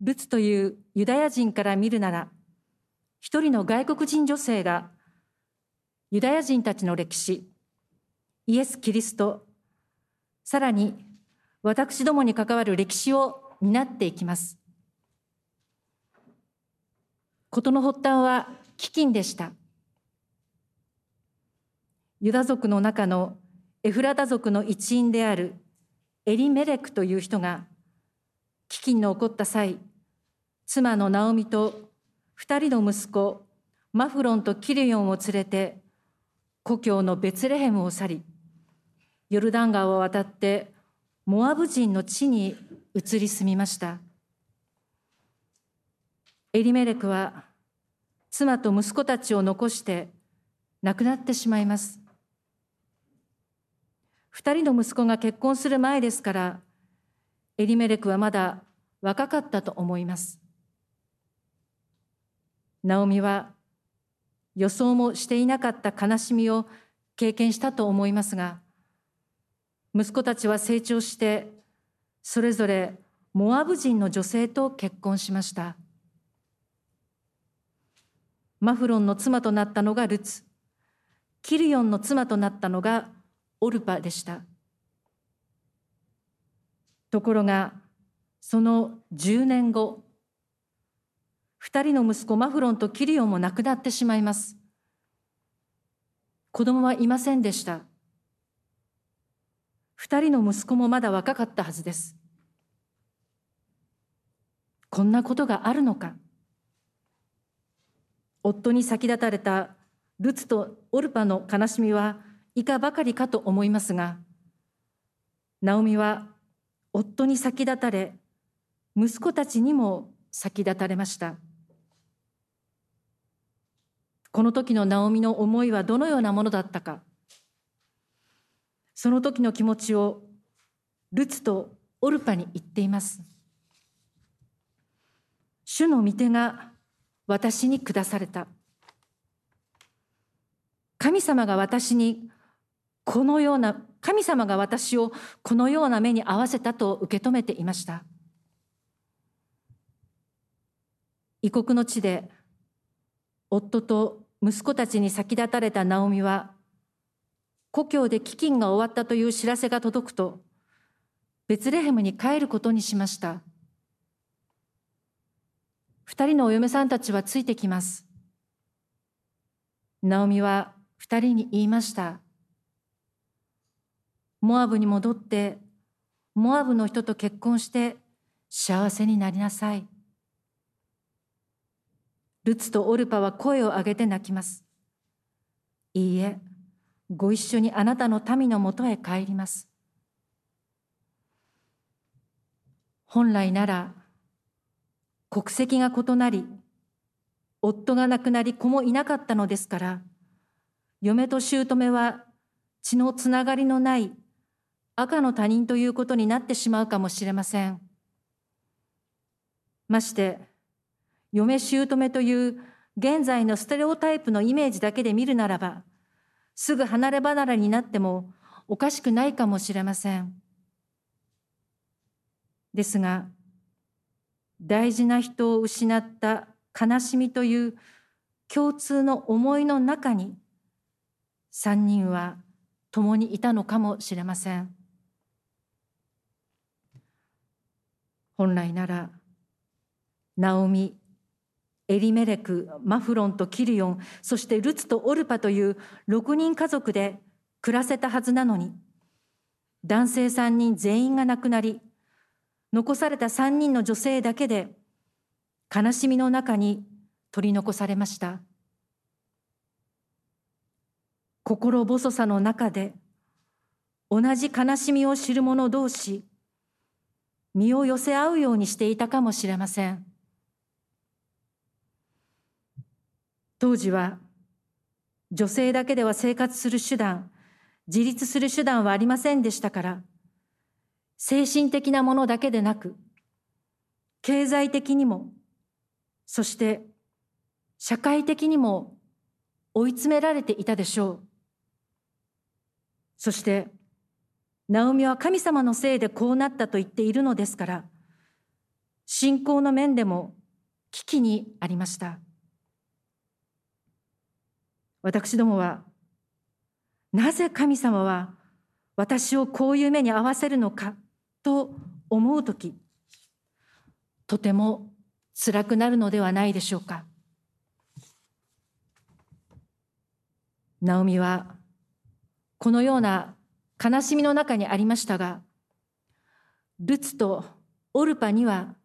ルツというユダヤ人から見るなら、一人の外国人女性がユダヤ人たちの歴史、イエス・キリスト、さらに私どもに関わる歴史を担っていきます。事の発端は飢饉でした。ユダ族の中のエフラタ族の一員であるエリメレクという人が飢饉の起こった際、妻のナオミと二人の息子マフロンとキリヨンを連れて故郷のベツレヘムを去り、ヨルダン川を渡ってモアブ人の地に移り住みました。エリメレクは妻と息子たちを残して亡くなってしまいます。二人の息子が結婚する前ですから、エリメレクはまだ若かったと思います。ナオミは予想もしていなかった悲しみを経験したと思いますが、息子たちは成長して、それぞれモアブ人の女性と結婚しました。マフロンの妻となったのがルツ、キリヨンの妻となったのがオルパでした。ところが、その10年後、二人の息子マフロンとキリオンも亡くなってしまいます。子供はいませんでした。二人の息子もまだ若かったはずです。こんなことがあるのか。夫に先立たれたルツとオルパの悲しみはいかばかりかと思いますが、ナオミは夫に先立たれ、息子たちにも先立たれました。この時のナオミの思いはどのようなものだったか。その時の気持ちをルツとオルパに言っています。主の御手が私に下された。神様が私にこのような、神様が私をこのような目に合わせたと受け止めていました。異国の地で夫と息子たちに先立たれたナオミは、故郷で飢饉が終わったという知らせが届くと、ベツレヘムに帰ることにしました。二人のお嫁さんたちはついてきます。ナオミは二人に言いました。モアブに戻って、モアブの人と結婚して幸せになりなさい。ルツとオルパは声を上げて泣きます。いいえ、ご一緒にあなたの民のもとへ帰ります。本来なら、国籍が異なり、夫が亡くなり子もいなかったのですから、嫁と姑は血のつながりのない赤の他人ということになってしまうかもしれません。まして、嫁姑という現在のステレオタイプのイメージだけで見るならば、すぐ離れ離れになってもおかしくないかもしれません。ですが、大事な人を失った悲しみという共通の思いの中に、三人は共にいたのかもしれません。本来なら、ナオミ、エリメレク、マフロンとキリオン、そしてルツとオルパという6人家族で暮らせたはずなのに、男性3人全員が亡くなり、残された3人の女性だけで悲しみの中に取り残されました。心細さの中で同じ悲しみを知る者同士、身を寄せ合うようにしていたかもしれません。当時は女性だけでは生活する手段、自立する手段はありませんでしたから、精神的なものだけでなく、経済的にも、そして社会的にも追い詰められていたでしょう。そして、ナオミは神様のせいでこうなったと言っているのですから、信仰の面でも危機にありました。私どもは、なぜ神様は私をこういう目に合わせるのかと思うとき、とても辛くなるのではないでしょうか。ナオミはこのような悲しみの中にありましたが、ルツとオルパには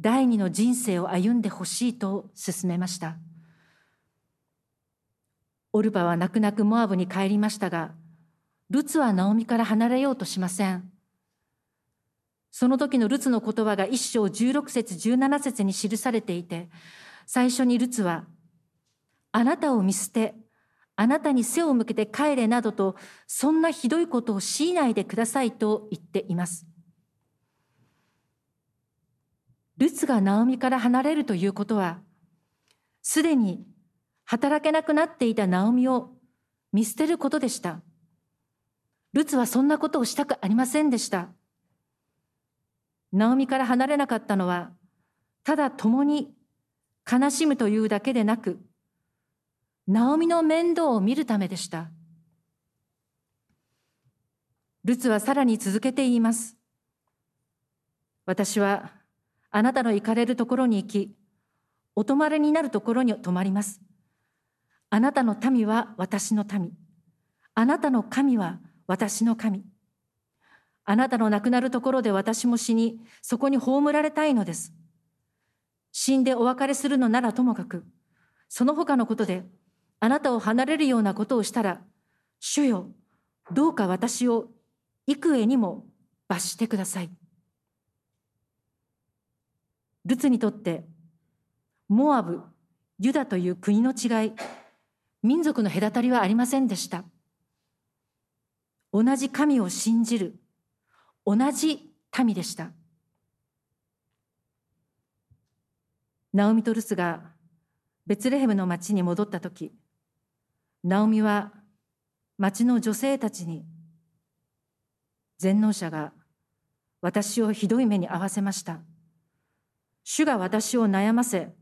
第二の人生を歩んでほしいと勧めました。オルパは泣く泣くモアブに帰りましたが、ルツはナオミから離れようとしません。その時のルツの言葉が一章16節17節に記されていて、最初にルツは、あなたを見捨て、あなたに背を向けて帰れなどと、そんなひどいことを強いないでくださいと言っています。ルツがナオミから離れるということは、すでに働けなくなっていたナオミを見捨てることでした。ルツはそんなことをしたくありませんでした。ナオミから離れなかったのは、ただ共に悲しむというだけでなく、ナオミの面倒を見るためでした。ルツはさらに続けて言います。私はあなたの行かれるところに行き、お泊まりになるところに泊まります。あなたの民は私の民。あなたの神は私の神。あなたの亡くなるところで私も死に、そこに葬られたいのです。死んでお別れするのならともかく、その他のことで、あなたを離れるようなことをしたら、主よ、どうか私を幾重にも罰してください。ルツにとってモアブ、ユダという国の違い、民族の隔たりはありませんでした。同じ神を信じる、同じ民でした。ナオミとルツがベツレヘムの町に戻った時、ナオミは町の女性たちに、全能者が私をひどい目に遭わせました。主が私を悩ませ、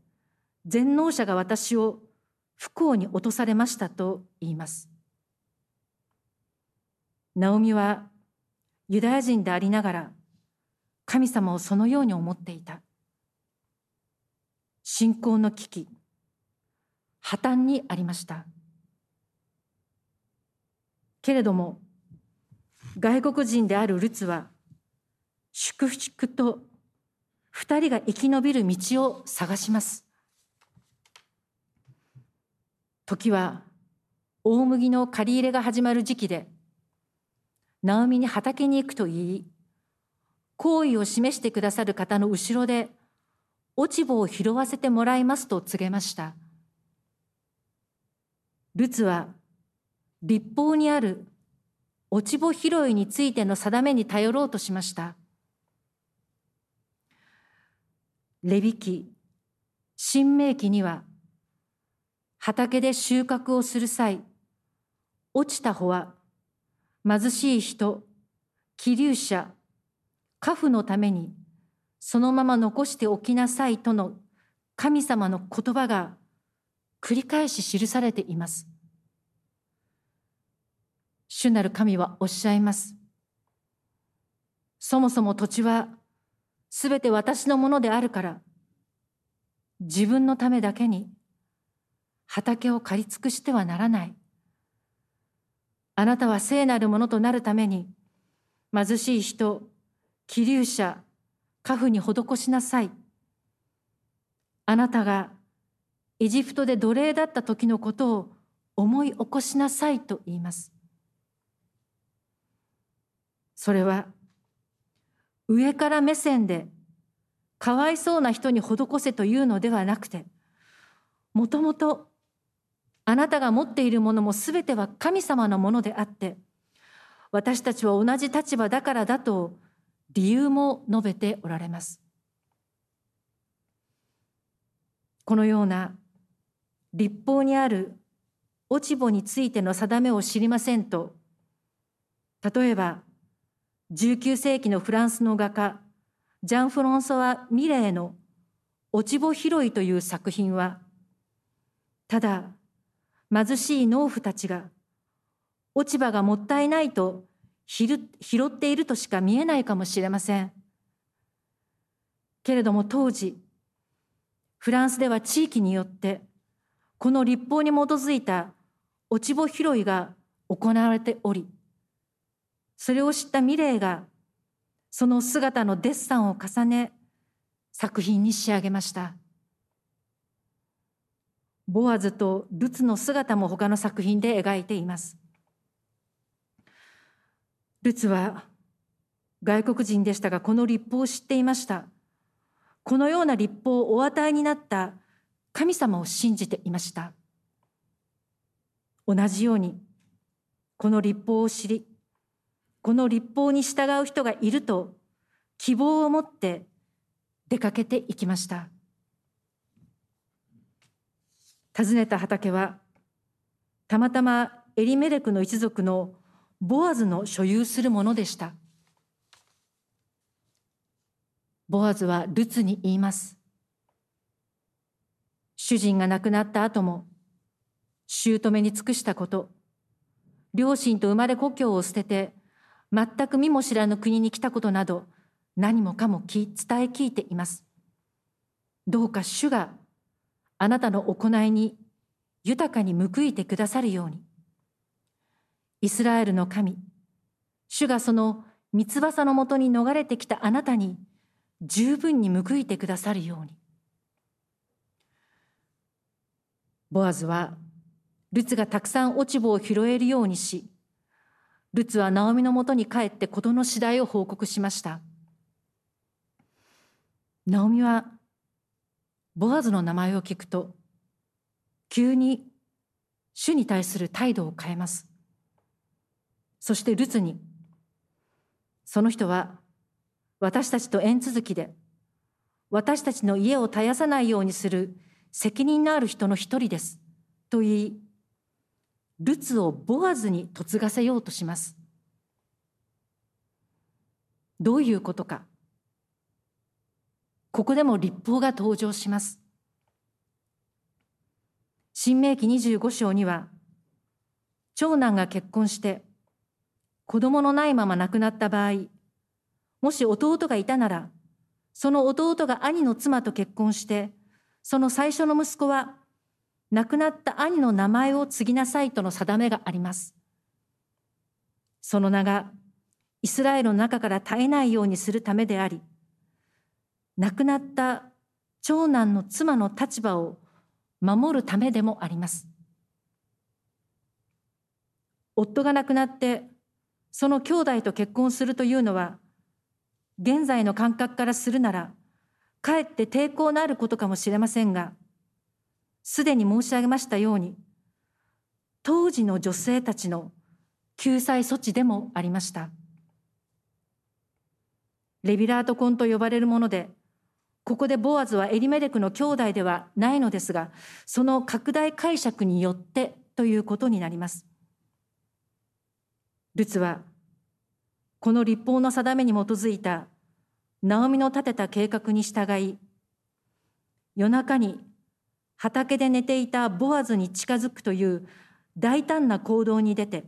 全能者が私を不幸に落とされましたと言います。ナオミはユダヤ人でありながら神様をそのように思っていた。信仰の危機、破綻にありました。けれども、外国人であるルツは、粛々と二人が生き延びる道を探します。時は大麦の借り入れが始まる時期で、ナオミに畑に行くと言い、好意を示してくださる方の後ろで、落ち穂を拾わせてもらいますと告げました。ルツは立法にある落ち穂拾いについての定めに頼ろうとしました。レビ記、新明記には、畑で収穫をする際、落ちた穂は貧しい人、気流者、家父のためにそのまま残しておきなさいとの神様の言葉が繰り返し記されています。主なる神はおっしゃいます。そもそも土地はすべて私のものであるから、自分のためだけに畑を借り尽くしてはならない。あなたは聖なるものとなるために、貧しい人、気流者、家父に施しなさい。あなたがエジプトで奴隷だった時のことを思い起こしなさいと言います。それは上から目線でかわいそうな人に施せというのではなくてもともとあなたが持っているものもすべては神様のものであって私たちは同じ立場だからだと理由も述べておられます。このような立法にある落ち穂についての定めを知りませんと例えば19世紀のフランスの画家ジャン・フロンソワ・ミレーの落ち穂拾いという作品は、ただ貧しい農夫たちが落ち葉がもったいないと拾っているとしか見えないかもしれません。けれども当時、フランスでは地域によってこの立法に基づいた落ち穂拾いが行われており、それを知ったミレーがその姿のデッサンを重ね作品に仕上げました。ボアズとルツの姿も他の作品で描いています。ルツは外国人でしたがこの立法を知っていました。このような立法をお与えになった神様を信じていました。同じようにこの立法を知りこの立法に従う人がいると希望を持って出かけていきました訪ねた畑はたまたまエリメレクの一族のボアズの所有するものでしたボアズはルツに言います主人が亡くなった後も姑に尽くしたこと両親と生まれ故郷を捨てて全く見も知らぬ国に来たことなど何もかも伝え聞いています。どうか主があなたの行いに豊かに報いてくださるように。イスラエルの神、主がその三翼のもとに逃れてきたあなたに十分に報いてくださるように。ボアズはルツがたくさん落ち葉を拾えるようにし、ルツはナオミのもとに帰って事の次第を報告しました。ナオミはボアズの名前を聞くと、急に主に対する態度を変えます。そしてルツに、その人は私たちと縁続きで、私たちの家を絶やさないようにする責任のある人の一人です。と言い、ルツをボアズに嫁がせようとします。どういうことか。ここでも立法が登場します。新明記25章には、長男が結婚して子供のないまま亡くなった場合、もし弟がいたなら、その弟が兄の妻と結婚して、その最初の息子は亡くなった兄の名前を継ぎなさいとの定めがあります。その名がイスラエルの中から絶えないようにするためであり、亡くなった長男の妻の立場を守るためでもあります。夫が亡くなってその兄弟と結婚するというのは現在の感覚からするならかえって抵抗のあることかもしれませんがすでに申し上げましたように、当時の女性たちの救済措置でもありました。レビラート婚と呼ばれるもので、ここでボアズはエリメレクの兄弟ではないのですが、その拡大解釈によってということになります。ルツは、この立法の定めに基づいたナオミの立てた計画に従い、夜中に畑で寝ていたボアズに近づくという大胆な行動に出て、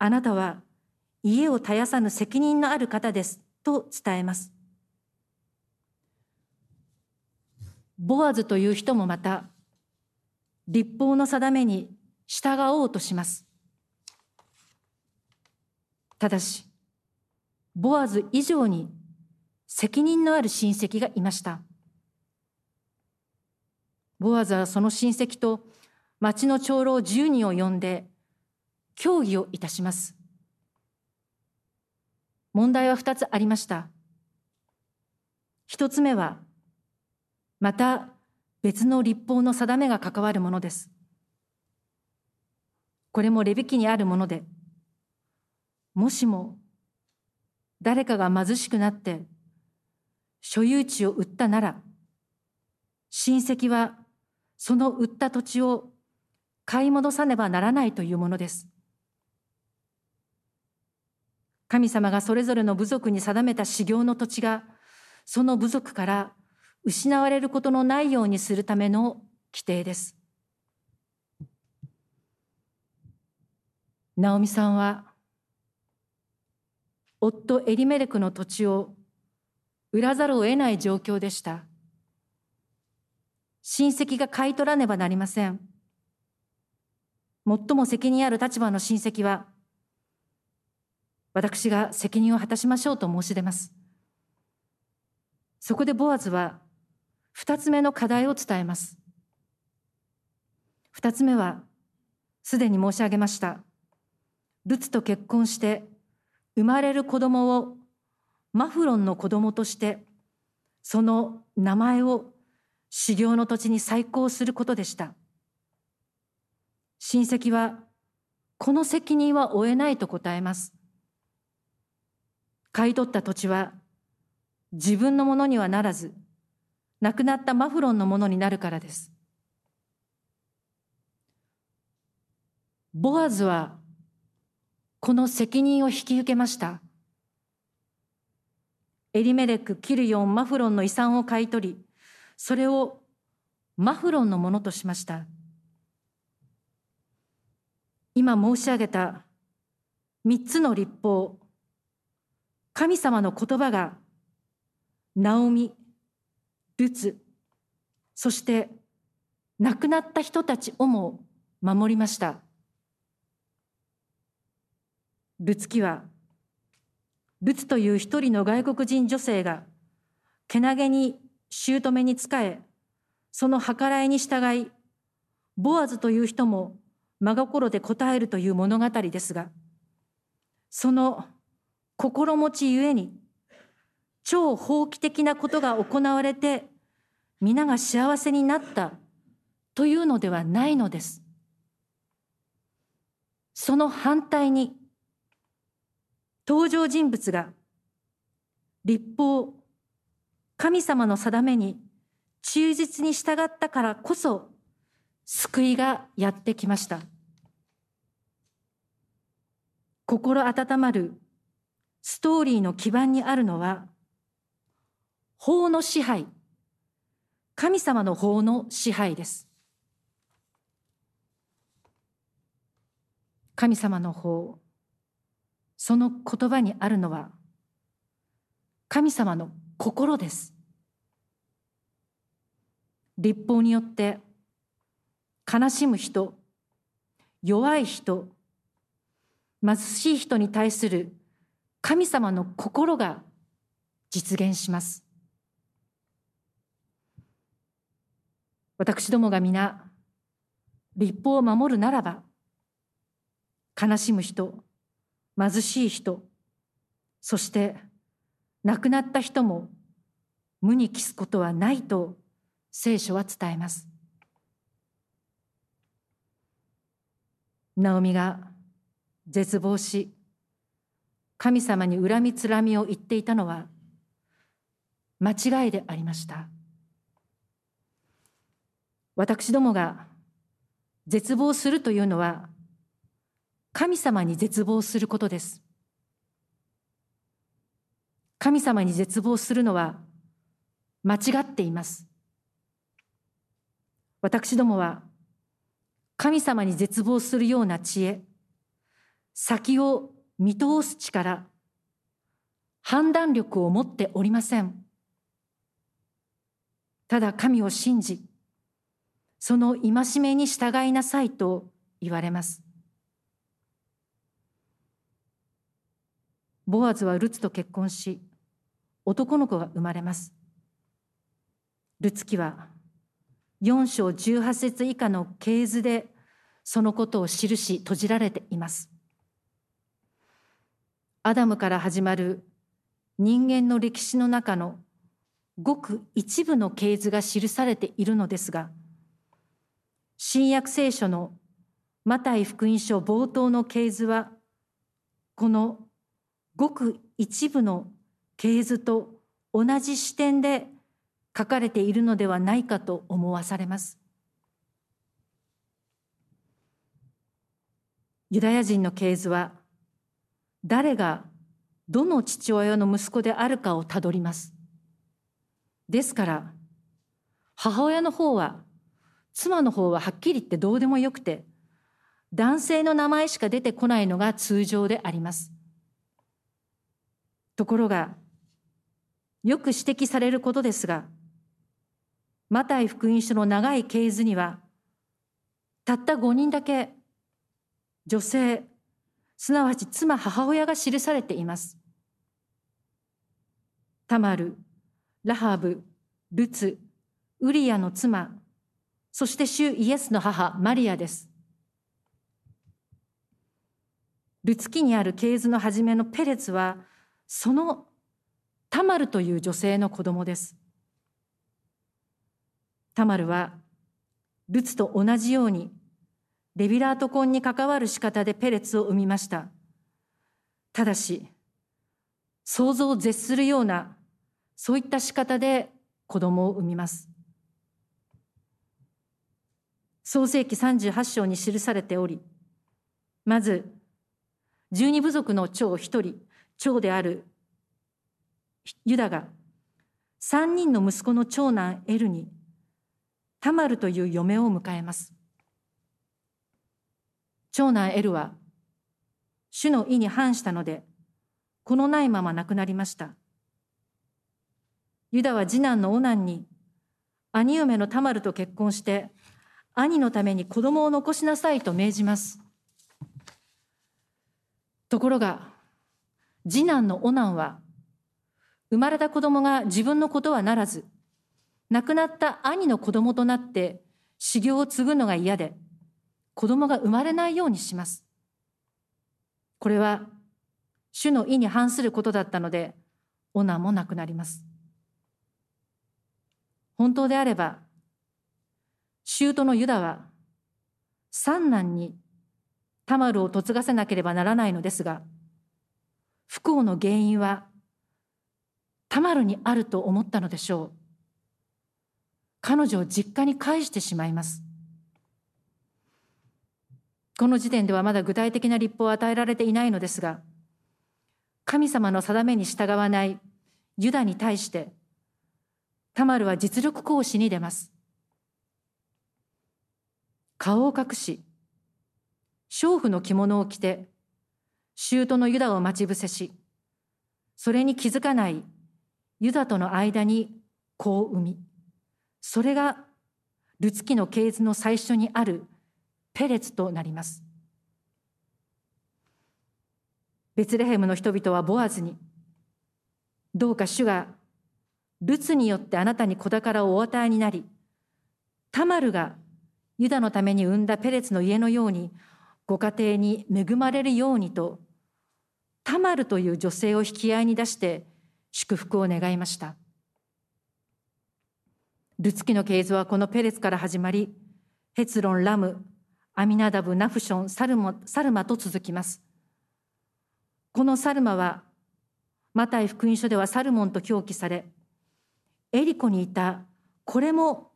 あなたは家を絶やさぬ責任のある方ですと伝えます。ボアズという人もまた、立法の定めに従おうとします。ただし、ボアズ以上に責任のある親戚がいました。ボアズはその親戚と町の長老10人を呼んで協議をいたします。問題は2つありました。1つ目は、また別の立法の定めが関わるものです。これもレビ記にあるもので、もしも誰かが貧しくなって所有地を売ったなら、親戚はその売った土地を買い戻さねばならないというものです。神様がそれぞれの部族に定めた修行の土地がその部族から失われることのないようにするための規定です。ナオミさんは夫エリメレクの土地を売らざるを得ない状況でした。親戚が買い取らねばなりません。最も責任ある立場の親戚は、私が責任を果たしましょうと申し出ます。そこでボアズは、二つ目の課題を伝えます。二つ目は、すでに申し上げました。ルツと結婚して生まれる子供をマフロンの子供としてその名前を修行の土地に再興することでした親戚はこの責任は負えないと答えます買い取った土地は自分のものにはならず亡くなったマフロンのものになるからですボアズはこの責任を引き受けました。エリメレク、キルヨン、マフロンの遺産を買い取り、それをマフロンのものとしました。今申し上げた三つの立法、神様の言葉が、ナオミ、ルツ、そして亡くなった人たちをも守りました。ルツキは、ルツという一人の外国人女性が、けなげに姑に仕え、その計らいに従い、ボアズという人も真心で答えるという物語ですが、その心持ちゆえに、超法規的なことが行われて、皆が幸せになったというのではないのです。その反対に、登場人物が立法、神様の定めに忠実に従ったからこそ救いがやってきました。心温まるストーリーの基盤にあるのは法の支配、神様の法の支配です。神様の法、その言葉にあるのは神様の心です。立法によって悲しむ人、弱い人、貧しい人に対する神様の心が実現します。私どもが皆、立法を守るならば、悲しむ人、貧しい人、そして亡くなった人も無に帰すことはないと聖書は伝えます。ナオミが絶望し、神様に恨みつらみを言っていたのは間違いでありました。私どもが絶望するというのは神様に絶望することです。神様に絶望するのは間違っています。私どもは神様に絶望するような知恵、先を見通す力、判断力を持っておりません。ただ神を信じ、その戒めに従いなさいと言われます。ボアズはルツと結婚し、男の子が生まれます。ルツ記は4章18節以下の系図でそのことを記し閉じられています。アダムから始まる人間の歴史の中のごく一部の系図が記されているのですが、新約聖書のマタイ福音書冒頭の系図は、このごく一部の系図と同じ視点で書かれているのではないかと思わされます。ユダヤ人の系図は誰がどの父親の息子であるかをたどります。ですから母親の方は妻の方ははっきり言ってどうでもよくて男性の名前しか出てこないのが通常であります。ところがよく指摘されることですがマタイ福音書の長い系図にはたった5人だけ女性すなわち妻母親が記されています。タマル、ラハブ、ルツ、ウリアの妻、そして主イエスの母マリアです。ルツ記にある系図の初めのペレツはそのタマルという女性の子供です。タマルはルツと同じようにレビラート婚に関わる仕方でペレツを生みました。ただし想像を絶するようなそういった仕方で子供を産みます。創世紀38章に記されており、まず十二部族の長一人、長であるユダが三人の息子の長男エルにタマルという嫁を迎えます。長男エルは主の意に反したので、このないまま亡くなりました。ユダは次男のオナンに兄嫁のタマルと結婚して兄のために子供を残しなさいと命じます。ところが、次男のオナンは、生まれた子供が自分のことはならず、亡くなった兄の子供となって修行を継ぐのが嫌で、子供が生まれないようにします。これは、主の意に反することだったので、オナンも亡くなります。本当であれば、舅のユダは、三男にタマルを嫁がせなければならないのですが、不幸の原因はタマルにあると思ったのでしょう。彼女を実家に返してしまいます。この時点ではまだ具体的な立法を与えられていないのですが、神様の定めに従わないユダに対して、タマルは実力行使に出ます。顔を隠し、娼婦の着物を着て、舅のユダを待ち伏せし、それに気づかないユダとの間に子を産み、それがルツキの系図の最初にあるペレツとなります。ベツレヘムの人々はボアズに、どうか主がルツによってあなたに子宝をお与えになり、タマルがユダのために産んだペレツの家のようにご家庭に恵まれるようにとタマルという女性を引き合いに出して祝福を願いました。ルツキの系図はこのペレツから始まりヘツロンラムアミナダブナフションサルモサルマと続きます。このサルマはマタイ福音書ではサルモンと表記されエリコにいたこれも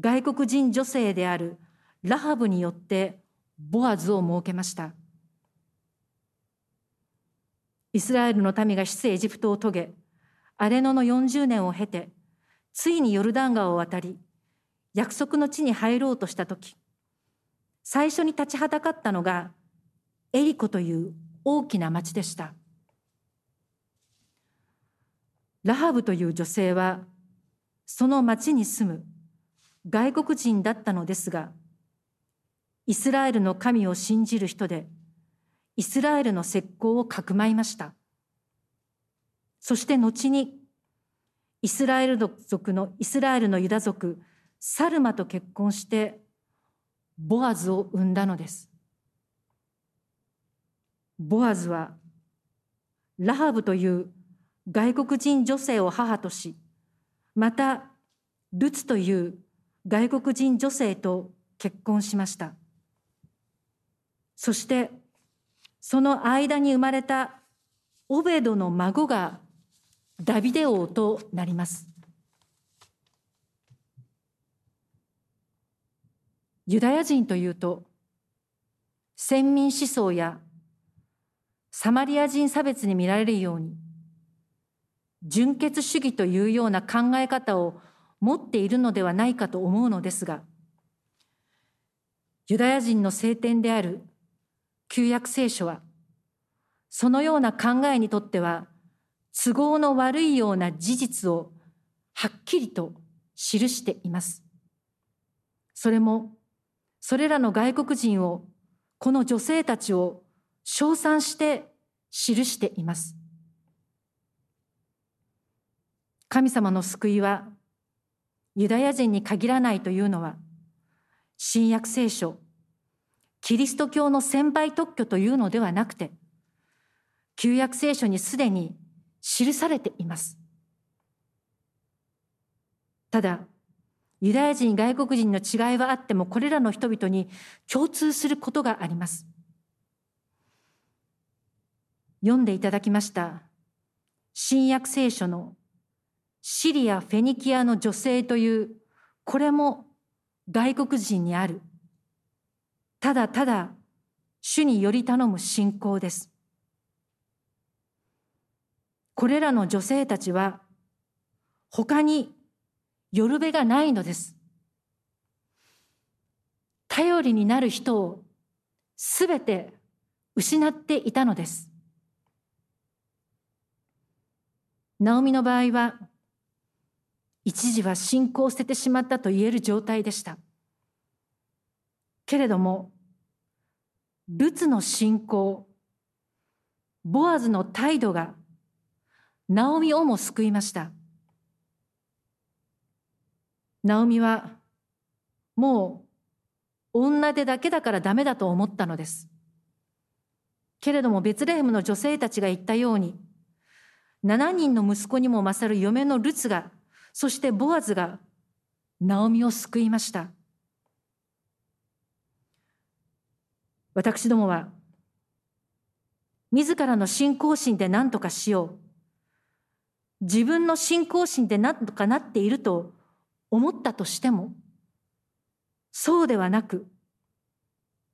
外国人女性であるラハブによってボアズを設けました。イスラエルの民が出エジプトを遂げ、アレノの40年を経て、ついにヨルダン川を渡り、約束の地に入ろうとしたとき、最初に立ちはだかったのがエリコという大きな町でした。ラハブという女性は、その町に住む外国人だったのですが、イスラエルの神を信じる人で、イスラエルの石膏をかくまいました。そして後に、イスラエル族の、イスラエルのユダ族、サルマと結婚して、ボアズを生んだのです。ボアズは、ラハブという外国人女性を母とし、また、ルツという外国人女性と結婚しました。そしてその間に生まれたオベドの孫がダビデ王となります。ユダヤ人というと先民思想やサマリア人差別に見られるように純血主義というような考え方を持っているのではないかと思うのですが、ユダヤ人の聖典である旧約聖書は、そのような考えにとっては都合の悪いような事実をはっきりと記しています。それも、それらの外国人を、この女性たちを称賛して記しています。神様の救いはユダヤ人に限らないというのは、新約聖書、キリスト教の先輩特許というのではなくて、旧約聖書にすでに記されています。ただ、ユダヤ人、外国人の違いはあっても、これらの人々に共通することがあります。読んでいただきました、新約聖書のシリア・フェニキアの女性という、これも外国人にある。ただただ主により頼む信仰です。これらの女性たちは他によるべがないのです。頼りになる人をすべて失っていたのです。ナオミの場合は一時は信仰を捨ててしまったと言える状態でした。けれども、ルツの信仰、ボアズの態度が、ナオミをも救いました。ナオミは、もう女手だけだからダメだと思ったのです。けれども、ベツレヘムの女性たちが言ったように、7人の息子にも勝る嫁のルツがそしてボアズがナオミを救いました。私どもは自らの信仰心で何とかしよう。自分の信仰心で何とかなっていると思ったとしても、そうではなく、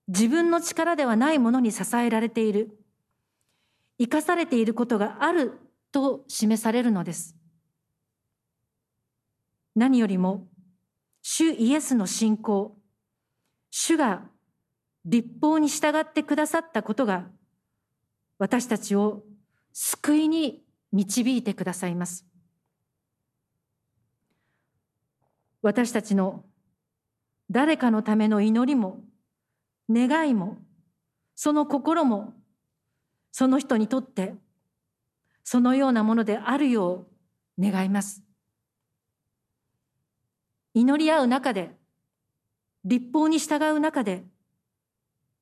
自分の力ではないものに支えられている、生かされていることがあると示されるのです。何よりも、主イエスの信仰、主が立法に従ってくださったことが、私たちを救いに導いてくださいます。私たちの誰かのための祈りも、願いも、その心も、その人にとって、そのようなものであるよう願います。祈り合う中で、立法に従う中で、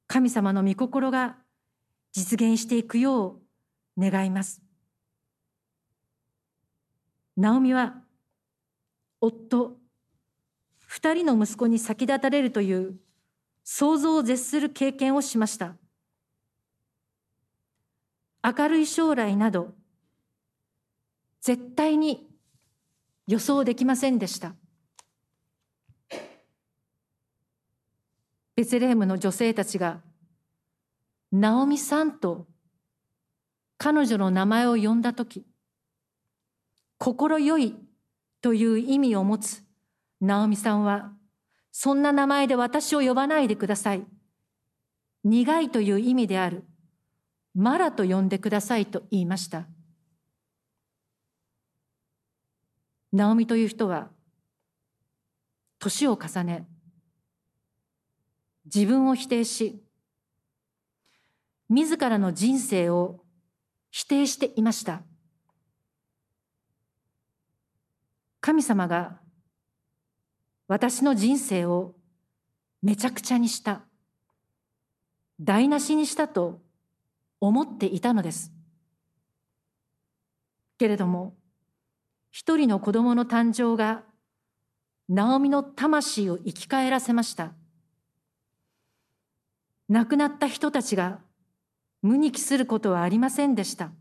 神様の御心が実現していくよう願います。ナオミは、夫、二人の息子に先立たれるという想像を絶する経験をしました。明るい将来など、絶対に予想できませんでした。ベツレヘムの女性たちが、ナオミさんと彼女の名前を呼んだとき、心よいという意味を持つナオミさんは、そんな名前で私を呼ばないでください。苦いという意味である、マラと呼んでくださいと言いました。ナオミという人は、年を重ね、自分を否定し、自らの人生を否定していました。神様が私の人生をめちゃくちゃにした、台無しにしたと思っていたのです。けれども、一人の子供の誕生が、ナオミの魂を生き返らせました。亡くなった人たちが無に帰することはありませんでした。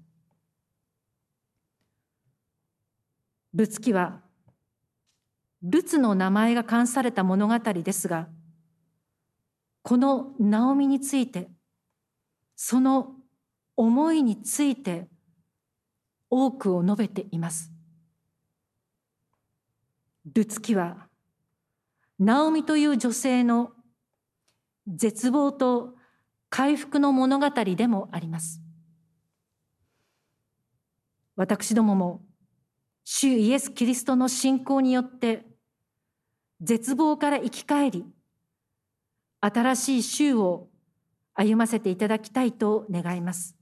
仏記は、ルツの名前が冠された物語ですが、このナオミについて、その思いについて多くを述べていますルツキはナオミという女性の絶望と回復の物語でもあります。私どもも主イエス・キリストの信仰によって絶望から生き返り新しい週を歩ませていただきたいと願います。